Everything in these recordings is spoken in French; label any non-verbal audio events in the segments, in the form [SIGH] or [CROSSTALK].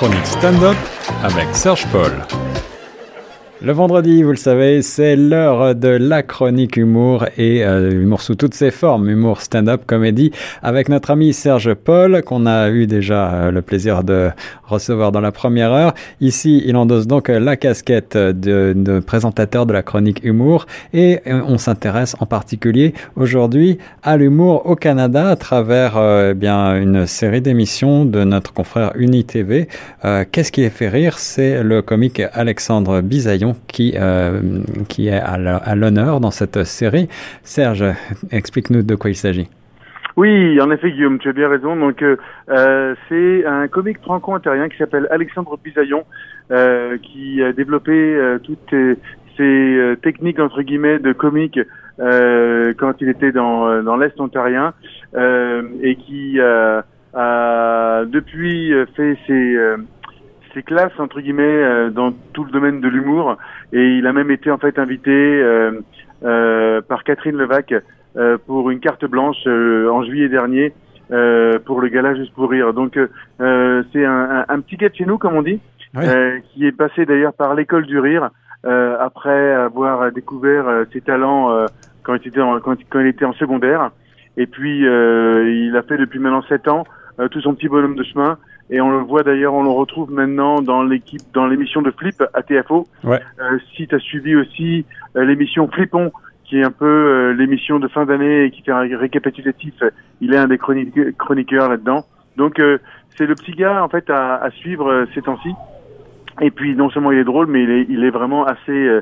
chronique stand-up avec Serge Paul. Le vendredi, vous le savez, c'est l'heure de la chronique humour et euh, humour sous toutes ses formes, humour stand-up, comédie, avec notre ami Serge Paul, qu'on a eu déjà euh, le plaisir de recevoir dans la première heure. Ici, il endosse donc la casquette de, présentateur de la chronique humour et euh, on s'intéresse en particulier aujourd'hui à l'humour au Canada à travers eh bien une série d'émissions de notre confrère UniTV. Qu'est-ce qui les fait rire? C'est le comique Alexandre Bisaillon qui, euh, qui est à l'honneur dans cette série. Serge, explique-nous de quoi il s'agit. Oui, en effet, Guillaume, tu as bien raison. Donc, euh, euh c'est un comique franco-ontarien qui s'appelle Alexandre Bisaillon, qui a développé toutes ces, techniques entre guillemets de comique quand il était dans l'est ontarien et qui a depuis fait ses ses classes entre guillemets dans tout le domaine de l'humour et il a même été en fait invité euh, par Catherine Levac euh, pour une carte blanche euh, en juillet dernier euh, pour le gala Juste pour rire. Donc c'est un, un, petit gars de chez nous, comme on dit, qui est passé d'ailleurs par l'école du rire après avoir découvert ses talents quand il était en, quand, quand, il était en secondaire. Et puis il a fait depuis maintenant sept ans tout son petit bonhomme de chemin et on le voit d'ailleurs, on le retrouve maintenant dans l'équipe, dans l'émission de Flip à TFO. Ouais. Euh, si tu as suivi aussi euh, l'émission Flippon, qui est un peu euh, l'émission de fin d'année et qui fait un récapitulatif, il est un des chroniqueurs là-dedans. Donc c'est le petit gars en fait à, à suivre ces temps-ci. Et puis non seulement il est drôle, mais il est, il est vraiment assez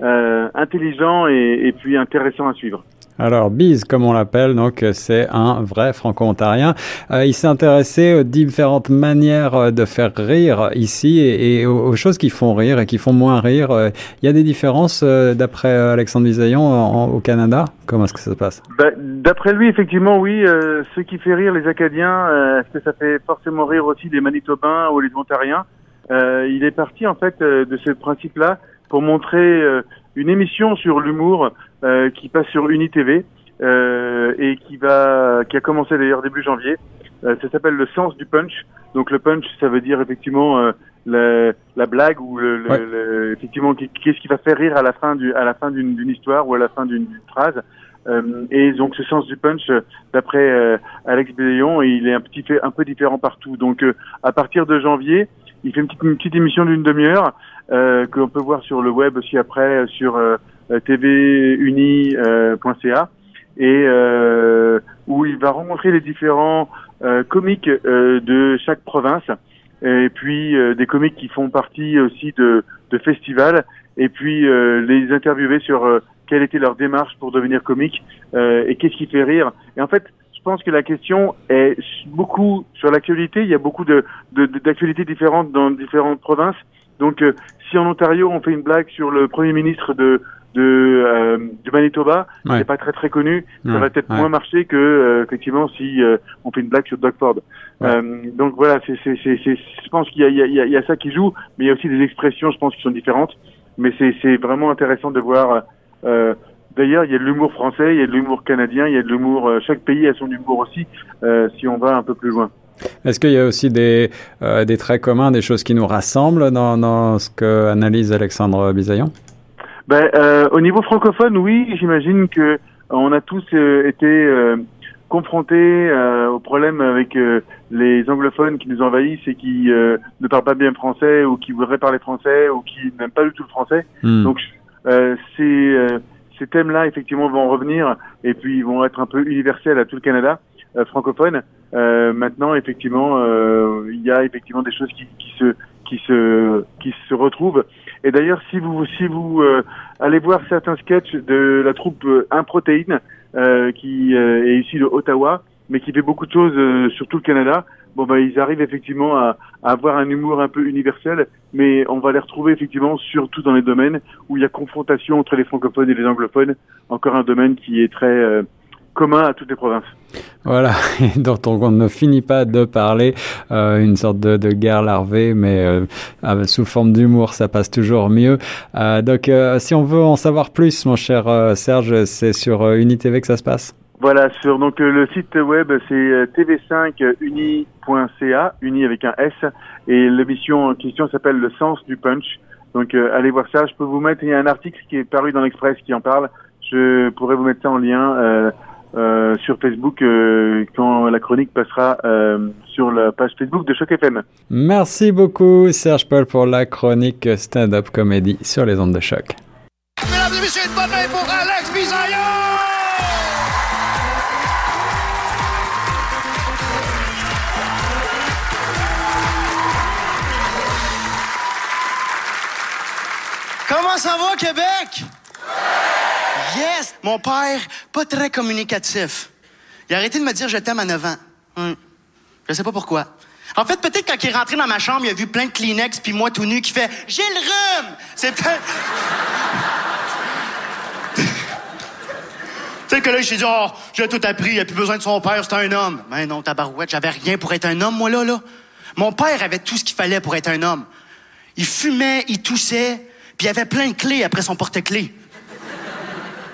intelligent et, et puis intéressant à suivre. Alors, Biz, comme on l'appelle, donc c'est un vrai franco-ontarien. Euh, il s'est intéressé aux différentes manières euh, de faire rire ici et, aux, choses qui font rire et qui font moins rire. Euh, il y a des différences d'après Alexandre Bisaillon au Canada? Comment est-ce que ça se passe? Bah, D'après lui, effectivement, oui. Euh, ce qui fait rire les Acadiens, est-ce que ça fait forcément rire aussi les Manitobains ou les Ontariens? Il est parti en fait de ce principe-là pour montrer une émission sur l'humour euh, qui passe sur UniTV euh, et qui va, qui a commencé d'ailleurs début janvier. Euh, ça s'appelle le sens du punch. Donc le punch, ça veut dire effectivement euh, la, la, blague ou le, ouais. le, effectivement qu'est-ce qui va faire rire à la fin du, à la fin d'une histoire ou à la fin d'une phrase. Euh, et donc ce sens du punch, d'après euh, Alex Béléon, il est un petit fait un peu différent partout. Donc à partir de janvier, il fait une petite, une petite émission d'une demi-heure euh, qu'on peut voir sur le web aussi après sur euh, tvuni.ca et euh, où il va rencontrer les différents euh, comiques euh, de chaque province et puis euh, des comiques qui font partie aussi de, de festivals et puis les interviewer sur quelle était leur démarche pour devenir comique et qu'est-ce qui fait rire. Et en fait, je pense que la question est beaucoup sur l'actualité. Il y a beaucoup de, d'actualités différentes dans différentes provinces. Donc, euh, si en Ontario on fait une blague sur le premier ministre de, de euh, du Manitoba, ouais. c'est pas très très connu, ouais. ça va peut-être ouais. moins marcher que euh, effectivement si euh, on fait une blague sur Doug Ford. donc voilà, c'est, c'est, c'est, je pense qu'il y a, il y, a, il y a ça qui joue, mais il y a aussi des expressions, je pense, qui sont différentes. Mais c'est, c'est vraiment intéressant de voir. D'ailleurs, il y a de l'humour français, il y a de l'humour canadien, il y a de l'humour. chaque pays a son humour aussi. si on va un peu plus loin. Est-ce qu'il y a aussi des, euh, des traits communs, des choses qui nous rassemblent dans, dans ce que analyse Alexandre Bisaillon? Ben, euh, Au niveau francophone, oui, j'imagine que on a tous euh, été confrontés au problème avec les anglophones qui nous envahissent et qui ne parlent pas bien français ou qui voudraient parler français ou qui n'aiment pas du tout le français. Mm. Donc, ces, ces thèmes-là, effectivement, vont revenir et puis ils vont être un peu universels à tout le Canada euh, francophone. Euh, maintenant, effectivement, euh, il y a effectivement des choses qui, qui, se qui se qui se retrouvent. Et d'ailleurs, si vous si vous euh, allez voir certains sketchs de la troupe Improtéine, euh, qui euh, est ici de Ottawa, mais qui fait beaucoup de choses sur tout le Canada, bon ben ils arrivent effectivement à, à, avoir un humour un peu universel, mais on va les retrouver effectivement surtout dans les domaines où il y a confrontation entre les francophones et les anglophones, encore un domaine qui est très commun à toutes les provinces. Voilà, [LAUGHS] et dont on ne finit pas de parler, euh, une sorte de, de, guerre larvée, mais euh, sous forme d'humour, ça passe toujours mieux. Euh, donc, si on veut en savoir plus, mon cher Serge, c'est sur UniTV que ça se passe? Voilà, sur donc le site web c'est euh, tv5uni.ca, uni avec un S, et l'émission en question s'appelle Le sens du punch. Donc allez voir ça. Je peux vous mettre, il y a un article qui est paru dans l'Express qui en parle. Je pourrais vous mettre ça en lien euh, sur Facebook euh, quand la chronique passera euh, sur la page Facebook de Choc FM. Merci beaucoup Serge Paul pour la chronique stand-up comédie sur les ondes de choc. Mesdames et messieurs, une bonne main pour Alex Bisaillon! Comment ça va, Québec? Yes! Mon père, pas très communicatif. Il a arrêté de me dire je t'aime à 9 ans. Hum. Je sais pas pourquoi. En fait, peut-être quand il est rentré dans ma chambre, il a vu plein de Kleenex puis moi tout nu qui fait J'ai le rhume! C'est peut-être. [LAUGHS] Tu sais que là, s'est dit, oh, j'ai tout appris, il a plus besoin de son père, c'est un homme. Mais non, tabarouette, j'avais rien pour être un homme, moi, là, là. Mon père avait tout ce qu'il fallait pour être un homme. Il fumait, il toussait, puis il avait plein de clés après son porte-clés.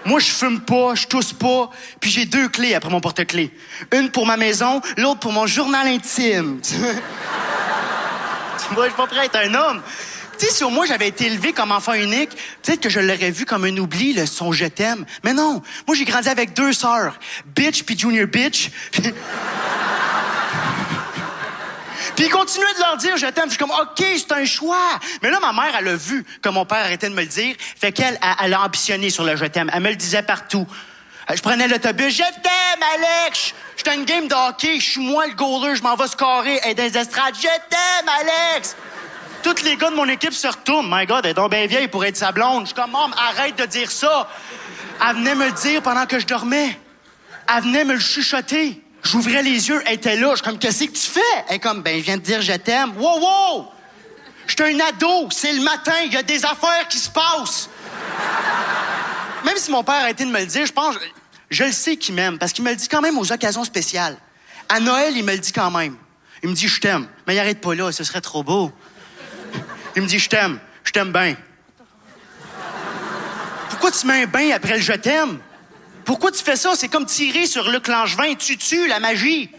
Moi, je fume pas, je tousse pas, puis j'ai deux clés après mon porte-clés. Une pour ma maison, l'autre pour mon journal intime. [LAUGHS] Moi, je suis pas être un homme. Tu sais, si au moins j'avais été élevé comme enfant unique, peut-être que je l'aurais vu comme un oubli, le son je t'aime. Mais non, moi j'ai grandi avec deux sœurs, Bitch puis Junior Bitch. [LAUGHS] Puis il continuait de leur dire je t'aime. Je suis comme OK, c'est un choix. Mais là ma mère elle a vu que mon père arrêtait de me le dire, fait qu'elle elle, elle a ambitionné sur le je t'aime. Elle me le disait partout. Euh, Je prenais l'autobus, je t'aime Alex. J'étais une game de hockey, je suis moi le goaler, je m'en vais scorer et dans les estrades, je t'aime Alex. Tous les gars de mon équipe se retournent. My God, elle est donc bien vieille pour être sa blonde. Je suis comme, Maman, arrête de dire ça. Elle venait me le dire pendant que je dormais. Elle venait me le chuchoter. J'ouvrais les yeux, elle était là. Je suis comme, qu'est-ce que tu fais? Elle est comme, ben, je viens de dire je t'aime. Wow, wow! J'étais un ado, c'est le matin, il y a des affaires qui se passent. Même si mon père a arrêté de me le dire, je pense, je le sais qu'il m'aime, parce qu'il me le dit quand même aux occasions spéciales. À Noël, il me le dit quand même. Il me dit, je t'aime. Mais il arrête pas là, ce serait trop beau. Il me dit, je t'aime. Je t'aime bien. Pourquoi tu mets un bain après le je t'aime? Pourquoi tu fais ça? C'est comme tirer sur Luc Langevin. Tu tues la magie.